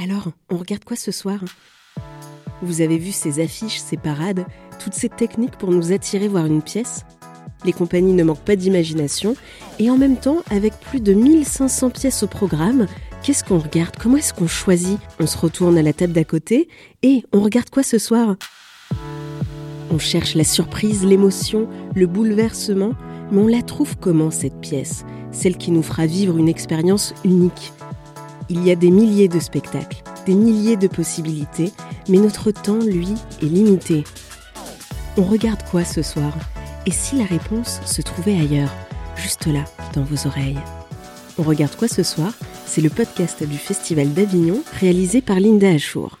Alors, on regarde quoi ce soir? Vous avez vu ces affiches, ces parades, toutes ces techniques pour nous attirer voir une pièce? Les compagnies ne manquent pas d'imagination, et en même temps, avec plus de 1500 pièces au programme, qu'est-ce qu'on regarde? Comment est-ce qu'on choisit? On se retourne à la table d'à côté, et on regarde quoi ce soir? On cherche la surprise, l'émotion, le bouleversement, mais on la trouve comment cette pièce? Celle qui nous fera vivre une expérience unique il y a des milliers de spectacles, des milliers de possibilités, mais notre temps, lui, est limité. On regarde quoi ce soir? Et si la réponse se trouvait ailleurs, juste là, dans vos oreilles? On regarde quoi ce soir? C'est le podcast du Festival d'Avignon réalisé par Linda Achour.